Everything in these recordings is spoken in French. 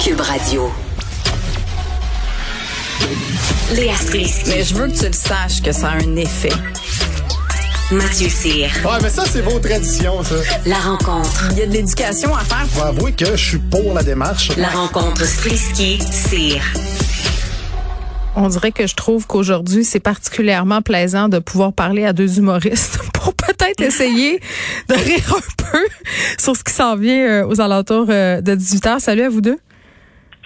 Cube Radio. Léa Strisky. Mais je veux que tu le saches que ça a un effet. Mathieu Cyr. Ouais, mais ça, c'est vos traditions, ça. La rencontre. Il y a de l'éducation à faire. Faut avouer que je suis pour la démarche. La rencontre Strisky-Cyr. On dirait que je trouve qu'aujourd'hui, c'est particulièrement plaisant de pouvoir parler à deux humoristes pour peut-être essayer de rire un peu sur ce qui s'en vient euh, aux alentours euh, de 18 h. Salut à vous deux.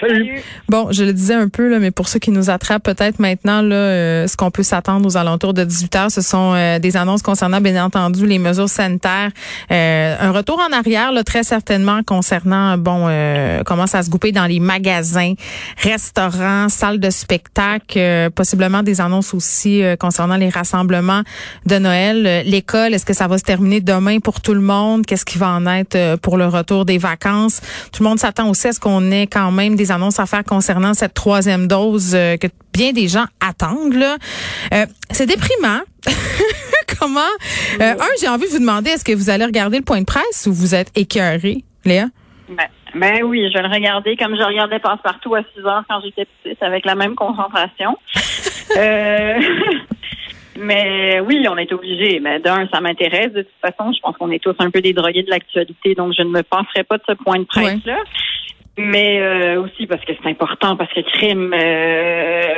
Salut. Bon, je le disais un peu, là, mais pour ceux qui nous attrapent peut-être maintenant, là, euh, ce qu'on peut s'attendre aux alentours de 18 heures, ce sont euh, des annonces concernant, bien entendu, les mesures sanitaires. Euh, un retour en arrière, là, très certainement, concernant, bon, comment ça se goupiller dans les magasins, restaurants, salles de spectacle, possiblement des annonces aussi concernant les rassemblements de Noël. L'école, est-ce que ça va se terminer demain pour tout le monde? Qu'est-ce qui va en être pour le retour des vacances? Tout le monde s'attend aussi à ce qu'on ait quand même des annonces à faire concernant cette troisième dose euh, que bien des gens attendent. Là. Euh, c'est déprimant. Comment? Euh, un, j'ai envie de vous demander, est-ce que vous allez regarder le point de presse ou vous êtes écœuré, Léa? Ben, ben, oui, je vais le regarder comme je regardais Passe-Partout à 6 heures quand j'étais petite, avec la même concentration. mais oui, on est obligé. Mais d'un, ça m'intéresse. De toute façon, je pense qu'on est tous un peu des drogués de l'actualité, donc je ne me passerai pas de ce point de presse-là mais euh, aussi parce que c'est important, parce que crime, euh,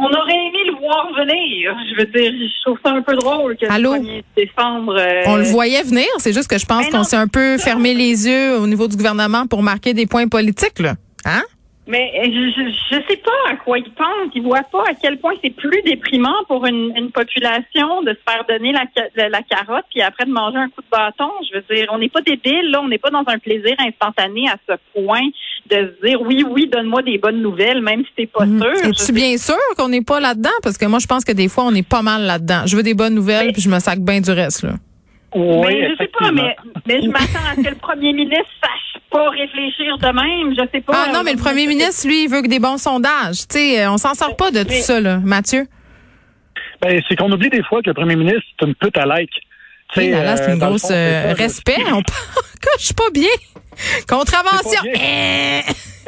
on, aurait aimé le voir venir. Je veux dire, je trouve ça un peu drôle que Allô? le 1er décembre. Euh, on le voyait venir, c'est juste que je pense qu'on s'est un peu fermé les yeux au niveau du gouvernement pour marquer des points politiques, là. Hein? Mais euh, je, je sais pas à quoi ils pensent. Ils voient pas à quel point c'est plus déprimant pour une, une, population de se faire donner la, la, carotte puis après de manger un coup de bâton. Je veux dire, on n'est pas débile là, on n'est pas dans un plaisir instantané à ce point de se dire oui, oui, donne-moi des bonnes nouvelles, même si t'es pas mhm. sûr. Es-tu bien sûr qu'on n'est pas là-dedans? Parce que moi, je pense que des fois, on est pas mal là-dedans. Je veux des bonnes nouvelles, puis je me sac bien du reste, là. Oui, mais je sais pas, mais, mais je m'attends à ce que le premier ministre sache pas réfléchir de même. Je sais pas. Ah non, mais le premier ministre, lui, il veut que des bons sondages. Tu sais, on s'en sort pas de tout ça, là. Mathieu? Ben, c'est qu'on oublie des fois que le premier ministre, c'est une pute à like. Oui, là, c'est une grosse euh, respect. On suis pas bien. Contravention. Eh!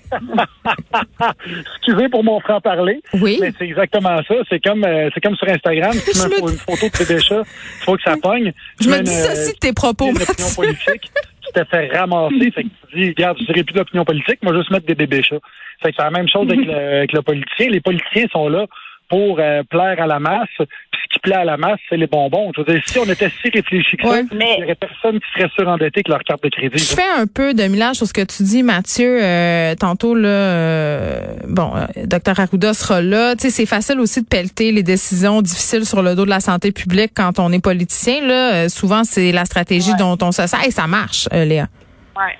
Excusez pour mon franc-parler. Oui. Mais c'est exactement ça. C'est comme, euh, c'est comme sur Instagram. Tu mets une photo de tes il faut que ça pogne. Je me dis ça de tes propos, une opinion politique. tu te fais ramasser. fait que tu dis, regarde, je dirais plus d'opinion politique, moi, juste mettre des bébés chats. Fait que c'est la même chose avec le, avec le politicien. Les politiciens sont là pour euh, plaire à la masse. Puis ce qui plaît à la masse, c'est les bonbons. Je veux dire, si on était si réfléchi que ça, il n'y aurait personne qui serait surendetté avec leur carte de crédit. Je fais un peu de millage sur ce que tu dis, Mathieu. Euh, tantôt, là, euh, bon, docteur Arruda sera là. Tu sais, c'est facile aussi de pelleter les décisions difficiles sur le dos de la santé publique quand on est politicien. Là, souvent, c'est la stratégie dont on se sert et ça marche, Léa. Ouais.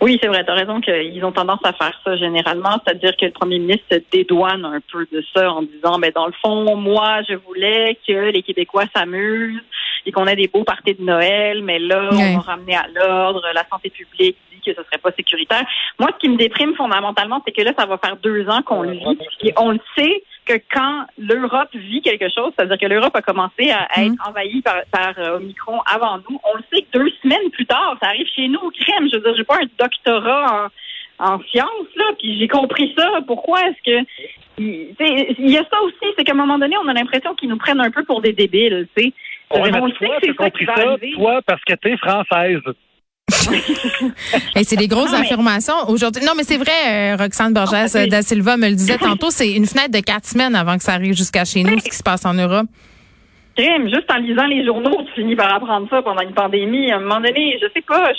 Oui, c'est vrai, tu as raison qu'ils ont tendance à faire ça généralement, c'est-à-dire que le premier ministre se dédouane un peu de ça en disant, mais dans le fond, moi, je voulais que les Québécois s'amusent et qu'on ait des beaux parties de Noël, mais là, on va ramener à l'ordre, la santé publique dit que ce serait pas sécuritaire. Moi, ce qui me déprime fondamentalement, c'est que là, ça va faire deux ans qu'on le vit et on le sait que quand l'Europe vit quelque chose, c'est-à-dire que l'Europe a commencé à, être mm. envahie par, par euh, Omicron avant nous, on le sait que deux semaines plus tard, ça arrive chez nous au crème. Je veux dire, j'ai pas un doctorat en, en sciences, là, puis j'ai compris ça. Pourquoi est-ce que il y a ça aussi, c'est qu'à un moment donné, on a l'impression qu'ils nous prennent un peu pour des débiles, tu sais. Sait que c'est compris ça, toi, parce que t'es française. Et c'est des grosses affirmations aujourd'hui. Non, mais c'est vrai, euh, Roxane Borges ah, da Silva me le disait tantôt, c'est une fenêtre de quatre semaines avant que ça arrive jusqu'à chez nous, ce qui se passe en Europe. Juste en lisant les journaux, tu finis par apprendre ça pendant une pandémie. À un moment donné, je sais pas,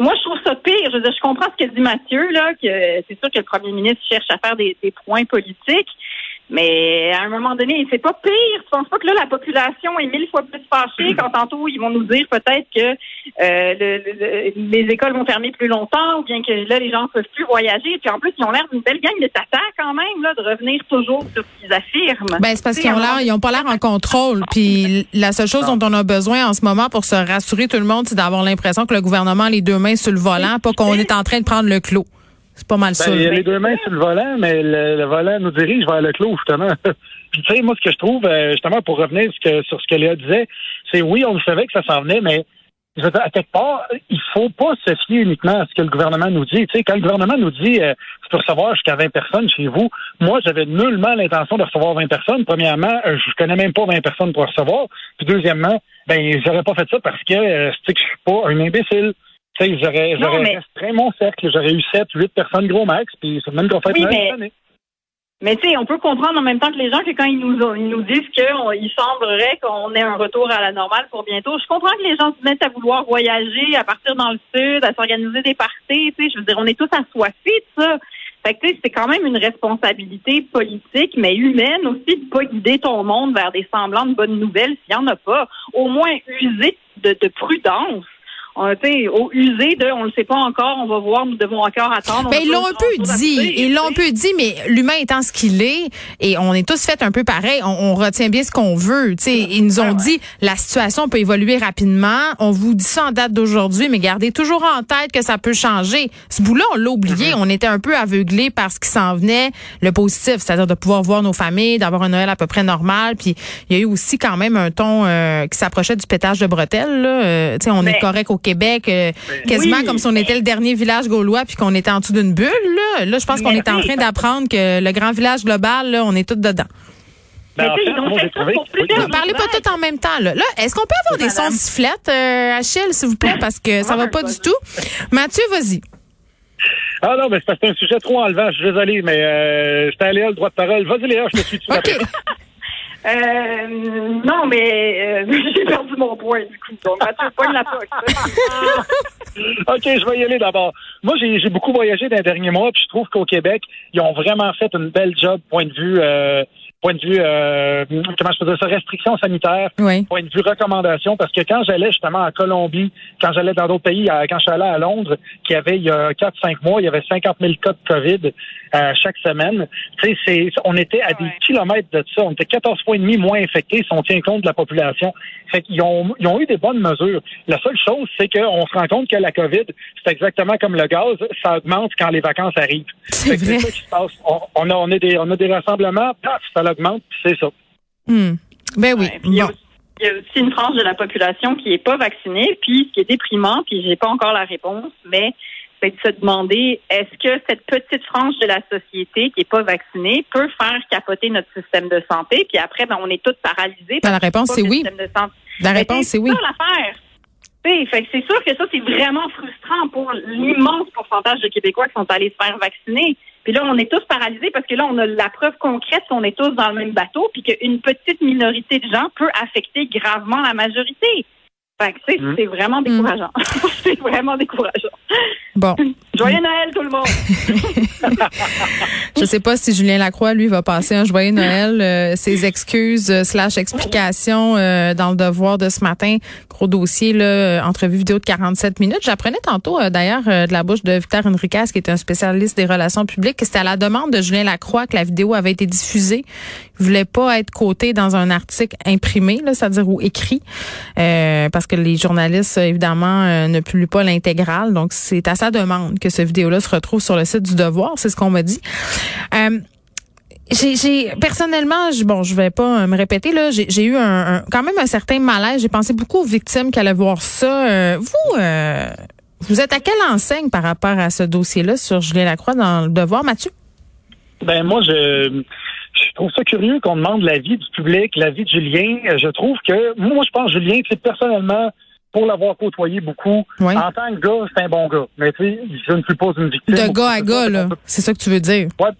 moi, je trouve ça pire. Je, je comprends ce que dit Mathieu, là, que c'est sûr que le premier ministre cherche à faire des points politiques. Mais à un moment donné, c'est pas pire. Tu penses pas que là, la population est mille fois plus fâchée quand tantôt ils vont nous dire peut-être que euh, les écoles vont fermer plus longtemps ou bien que là, les gens ne peuvent plus voyager. Puis en plus, ils ont l'air d'une belle gang de tata quand même, là, de revenir toujours sur ce qu'ils affirment. Ben, c'est parce qu'ils ont l'air, ils ont pas l'air en contrôle. Puis la seule chose dont on a besoin en ce moment pour se rassurer tout le monde, c'est d'avoir l'impression que le gouvernement a les deux mains sur le volant, pas qu'on est en train de prendre le clos. C'est pas mal ben, ça. Il y a les deux mains sur le volant, mais le, volant nous dirige vers le clos, justement. Puis tu sais, moi, ce que je trouve, euh, justement, pour revenir sur ce que Léa disait, c'est oui, on savait que ça s'en venait, mais je veux dire, à quelque part, il faut pas se fier uniquement à ce que le gouvernement nous dit. Tu sais, quand le gouvernement nous dit euh, tu peux recevoir jusqu'à 20 personnes chez vous, moi, j'avais nullement l'intention de recevoir 20 personnes. Premièrement, euh, je connais même pas 20 personnes pour recevoir. Puis deuxièmement, ben, j'aurais pas fait ça parce que euh, sais que je suis pas un imbécile. Tu sais, j'aurais, mais- restreint mon cercle. J'aurais eu 7, 8 personnes gros max, puis c'est même qu'on fait Oui, mais-. Mais tu sais, on peut comprendre en même temps que les gens que quand ils nous ils nous disent qu'il semblerait qu'on ait un retour à la normale pour bientôt. Je comprends que les gens se mettent à vouloir voyager, à partir dans le sud, à s'organiser des parties. Tu sais, je veux dire, on est tous assoiffés de ça. Fait que tu sais, c'est quand même une responsabilité politique, mais humaine aussi, de pas guider ton monde vers des semblants de bonnes nouvelles s'il y en a pas. Au moins user de, de prudence. On, au usé de, on le sait pas encore, on va voir, nous devons encore attendre. On Ben, ils l'ont un peu dit. Ils l'ont un peu dit, mais l'humain étant ce qu'il est, et on est tous fait un peu pareil, on, on retient bien ce qu'on veut. Sais, ils nous ont dit la situation peut évoluer rapidement. On vous dit ça en date d'aujourd'hui, mais gardez toujours en tête que ça peut changer. Ce bout-là, on l'a oublié. On était un peu aveuglés par ce qui s'en venait, le positif, c'est-à-dire de pouvoir voir nos familles, d'avoir un Noël à peu près normal. Puis il y a eu aussi quand même un ton euh, qui s'approchait du pétage de bretelles. Là. Euh, on est Mais- correct au Québec, euh, quasiment Oui. comme si on était le dernier village gaulois puis qu'on était en dessous d'une bulle. Là, là je pense qu'on est en train d'apprendre que le grand village global, là, on est tous dedans. Ben, Mais en tu sais, fait, ils ont moi, fait j'ai ça trouvé pour qu'il- plusieurs Ne parlez pas tout en même temps. Là, là est-ce qu'on peut avoir des sons de sifflette, euh, Achille, s'il vous plaît, parce que ça va pas du tout. Mathieu, vas-y. Ah non, mais c'est parce que c'est un sujet trop enlevant. Je suis désolé, mais euh, j'étais allé à le droit de parole. Vas-y, Léa, je te suis tout OK. Euh, non, mais euh, j'ai perdu mon point, du coup. Donc, Mathieu, pogne la poche. OK, je vais y aller d'abord. Moi, j'ai j'ai beaucoup voyagé dans les derniers mois, puis je trouve qu'au Québec, ils ont vraiment fait une belle job, point de vue, euh, point de vue, euh, comment je peux dire ça, restrictions sanitaires, Oui. point de vue recommandation, parce que quand j'allais justement en Colombie, quand j'allais dans d'autres pays, quand je suis allé à Londres, qui avait il y a 4-5 mois, il y avait 50 000 cas de COVID euh, chaque semaine. Tu sais, c'est, on était à des Ouais. kilomètres de ça. On était 14 fois et demi moins infectés si on tient compte de la population. Fait qu'ils ont, ils ont eu des bonnes mesures. La seule chose, c'est qu'on se rend compte que la COVID, c'est exactement comme le gaz, ça augmente quand les vacances arrivent. C'est vrai. ça qui se passe. On, on a, on, a des, on a des rassemblements, paf, ça augmente, puis c'est ça. Hmm. Ben oui. Ouais, il y a Bon. aussi- Il y a aussi une tranche de la population qui est pas vaccinée, puis ce qui est déprimant, puis j'ai pas encore la réponse, mais c'est de se demander est-ce que cette petite frange de la société qui est pas vaccinée peut faire capoter notre système de santé, puis après ben on est tous paralysés. Ben, la réponse, c'est oui. système de santé. La Mais réponse, c'est oui. ça l'affaire. C'est sûr que ça, c'est vraiment frustrant pour l'immense pourcentage de Québécois qui sont allés se faire vacciner. Puis là, on est tous paralysés parce que là, on a la preuve concrète qu'on est tous dans le même bateau, puis qu'une petite minorité de gens peut affecter gravement la majorité. Fait que, tu sais, Mm. c'est vraiment décourageant. c'est vraiment décourageant. Bon. Joyeux Noël, tout le monde! Je sais pas si Julien Lacroix, lui, va passer un joyeux Noël. euh, ses excuses euh, slash explications euh, dans le devoir de ce matin. Gros dossier, là, euh, entrevue vidéo de 47 minutes. J'apprenais tantôt, euh, d'ailleurs, de la bouche de Victor Enriquez, qui est un spécialiste des relations publiques, que c'était à la demande de Julien Lacroix que la vidéo avait été diffusée. Il voulait pas être coté dans un article imprimé, c'est-à-dire ou écrit, parce que les journalistes, évidemment, ne publient pas l'intégrale. Donc, c'est à sa demande que cette vidéo-là se retrouve sur le site du Devoir. C'est ce qu'on m'a dit. Euh, j'ai, personnellement, je, bon, je vais pas euh, me répéter là. J'ai, eu un, quand même un certain malaise. J'ai pensé beaucoup aux victimes qui allaient voir ça. Euh, vous, vous êtes à quelle enseigne par rapport à ce dossier-là sur Julien Lacroix dans le Devoir, Mathieu? Ben moi, je, je trouve ça curieux qu'on demande l'avis du public, l'avis de Julien. Je trouve que moi, je pense Julien, personnellement, pour l'avoir côtoyé beaucoup, Oui. en tant que gars, c'est un bon gars. Mais tu sais, je ne suis pas une victime. De gars à gars, là. C'est ça que tu veux dire. Ouais.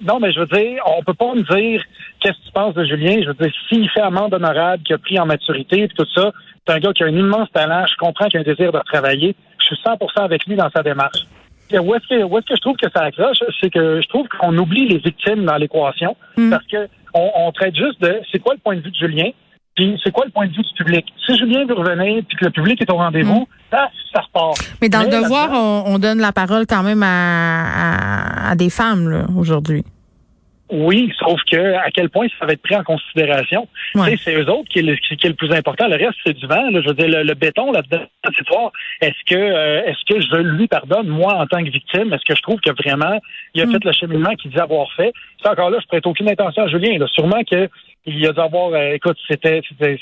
Non, mais je veux dire, on peut pas me dire qu'est-ce que tu penses de Julien. Je veux dire, s'il fait amende honorable, qu'il a pris en maturité et tout ça, c'est un gars qui a un immense talent. Je comprends qu'il a un désir de travailler. Je suis 100% avec lui dans sa démarche. Et où est-ce que, où est-ce que je trouve que ça accroche? C'est que je trouve qu'on oublie les victimes dans l'équation Mm. parce que on, on traite juste de c'est quoi le point de vue de Julien, puis c'est quoi le point de vue du public? Si Julien veut revenir puis que le public est au rendez-vous, ça, ça repart. Mais dans le Devoir, on, on donne la parole quand même à, à, à des femmes aujourd'hui. Oui, sauf que à quel point ça va être pris en considération. Ouais. Tu sais, C'est eux autres qui est, le, qui est le plus important. Le reste, c'est du vent. là. Je veux dire, le, le béton là-dedans, c'est est-ce que euh, est-ce que je lui pardonne, moi, en tant que victime, est-ce que je trouve que vraiment il a Mm. fait le cheminement qu'il dit avoir fait? Ça encore là, je prête aucune intention à Julien. Là. Sûrement que il a dû avoir euh, écoute, c'était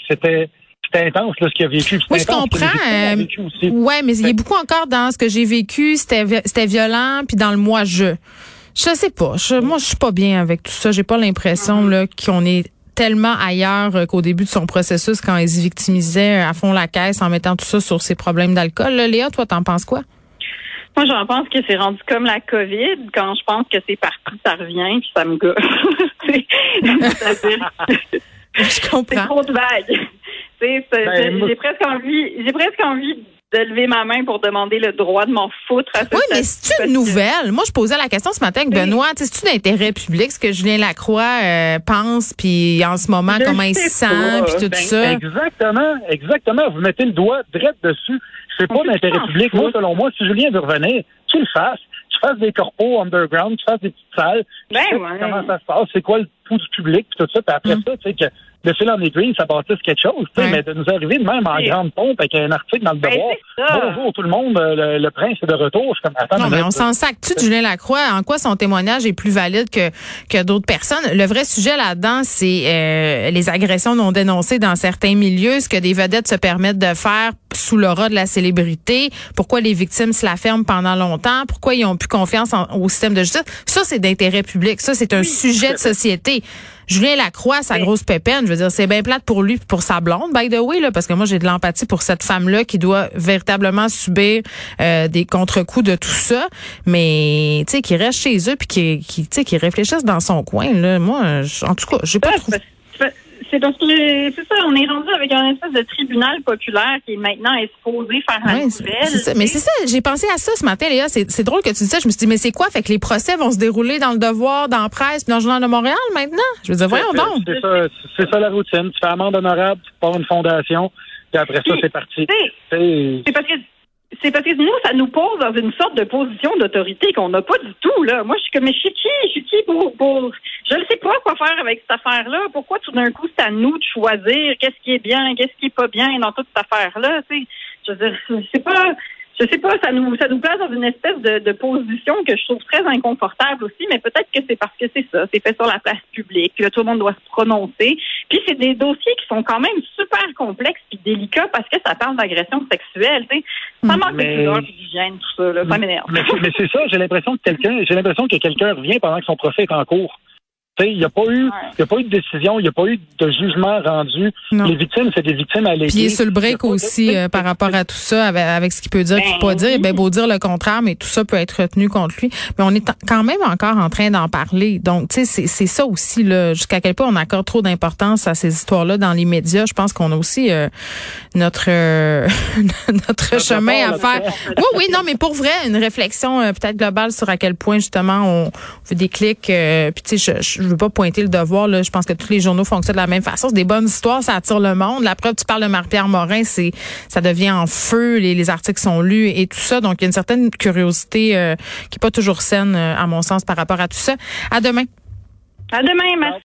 c'était intense, là, ce qu'il a vécu. Oui, je comprends. euh, ouais, mais il y a beaucoup encore dans ce que j'ai vécu, c'était vi- c'était violent, puis dans le moi je. Sais pas. Je, moi, je suis pas bien avec tout ça. J'ai pas l'impression là qu'on est tellement ailleurs euh, qu'au début de son processus quand il se victimisait à fond la caisse en mettant tout ça sur ses problèmes d'alcool. Léa, toi, t'en penses quoi? Moi, j'en pense que c'est rendu comme la COVID. Quand je pense que c'est parti, ça revient, puis ça me gosse. C'est- C'est-à-dire, Je c'est comprends. trop de vagues. Tu sais, c'est- Ben, c'est- J'ai presque envie, j'ai presque envie de lever ma main pour demander le droit de m'en foutre à ce Oui, mais c'est une nouvelle. Moi, je posais la question ce matin avec. Benoît. Tu sais, C'est-tu d'intérêt public ce que Julien Lacroix euh, pense, puis en ce moment, Je comment il se sent, puis tout Ben, ça? Exactement, exactement. Vous mettez le doigt direct dessus. C'est pas d'intérêt public. Moi, selon moi, si Julien veut revenir, tu le fasses. Tu fasses des corpos underground, tu fasses des tu Ben sais ouais. Comment ça se passe, c'est quoi le pouls du public, puis tout ça? Puis après ça, tu sais, que le fil en aiguille, ça bâtisse quelque chose. tu sais, Ouais. Mais de nous arriver de même en grande pompe avec un article dans le Ben, devoir. Bonjour tout le monde, euh, le, le prince est de retour. Je suis comme, attends, Non, mais on s'en sac-tu de Julien Lacroix? En quoi son témoignage est plus valide que, que d'autres personnes? Le vrai sujet là-dedans, c'est euh, les agressions non dénoncées dans certains milieux, ce que des vedettes se permettent de faire sous l'aura de la célébrité, pourquoi les victimes se la ferment pendant longtemps, pourquoi ils ont plus confiance en- au système de justice. Ça, c'est d'intérêt public. Ça, c'est un sujet de société. Julien Lacroix, sa grosse pépine, je veux dire, c'est bien plate pour lui et pour sa blonde, by the way, là, parce que moi, j'ai de l'empathie pour cette femme-là qui doit véritablement subir euh, des contre-coups de tout ça, mais, tu sais, qui reste chez eux puis qui, qui, tu sais, qui réfléchissent dans son coin, là. Moi, en tout cas, j'ai pas trouvé. C'est parce- C'est parce que c'est ça, on est rendu avec un espèce de tribunal populaire qui est maintenant exposé faire la nouvelle. ça. Mais c'est ça, j'ai pensé à ça ce matin, Léa. C'est c'est drôle que tu dis ça. Je me suis dit, mais c'est quoi? Fait que les procès vont se dérouler dans le Devoir, dans la presse, puis dans le Journal de Montréal maintenant? Je veux dire, voyons C'est- donc. C'est ça, c'est ça la routine. Tu fais amende honorable, tu pars une fondation, puis après ça, Oui. c'est parti. C'est parce que c'est parce que nous, ça nous pose dans une sorte de position d'autorité qu'on n'a pas du tout, là. Moi, je suis comme, mais je suis qui? Je suis qui pour, pour, je ne sais pas quoi faire avec cette affaire-là. Pourquoi tout d'un coup, c'est à nous de choisir qu'est-ce qui est bien, qu'est-ce qui est pas bien dans toute cette affaire-là? Je veux dire, c'est pas, je sais pas, ça nous, ça nous place dans une espèce de, de position que je trouve très inconfortable aussi, mais peut-être que c'est parce que c'est ça, c'est fait sur la place publique, puis là, tout le monde doit se prononcer. Puis c'est des dossiers qui sont quand même super complexes puis délicats parce que ça parle d'agression sexuelle, tu sais. Ça manque Mais- de pudeur puis d'hygiène, tout ça, là. Ça m'énerve. Mais, mais c'est ça, j'ai l'impression que quelqu'un, j'ai l'impression que quelqu'un revient pendant que son procès est en cours. Il n'y a pas eu, il y a pas eu de décision, il n'y a pas eu de jugement rendu. Non. Les victimes, c'est des victimes alléguées. Puis il est sur le break de- aussi euh, par rapport à tout ça, avec, avec ce qu'il peut dire, Ben qu'il peut pas dire. oui. Ben beau dire le contraire, mais tout ça peut être retenu contre lui. Mais on est quand même encore en train d'en parler. Donc, tu sais, c'est- c'est ça aussi là. Jusqu'à quel point on accorde trop d'importance à ces histoires-là dans les médias. Je pense qu'on a aussi euh, notre euh, notre chemin à faire. Oui, oui, non, mais pour vrai, une réflexion euh, peut-être globale sur à quel point justement on fait des clics. euh, puis tu sais, je, je veux pas pointer le devoir là. Je pense que tous les journaux fonctionnent de la même façon. C'est des bonnes histoires, ça attire le monde. La preuve, tu parles de Marie-Pierre Morin, c'est ça devient en feu. Les, les articles sont lus et tout ça. Donc il y a une certaine curiosité euh, qui est pas toujours saine euh, à mon sens par rapport à tout ça. À demain. À demain, merci.